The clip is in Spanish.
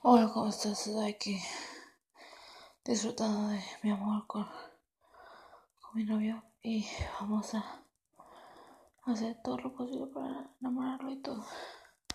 Hola, ¿cómo estás? Estoy aquí disfrutando de mi amor con, con mi novio y vamos a hacer todo lo posible para enamorarlo y todo.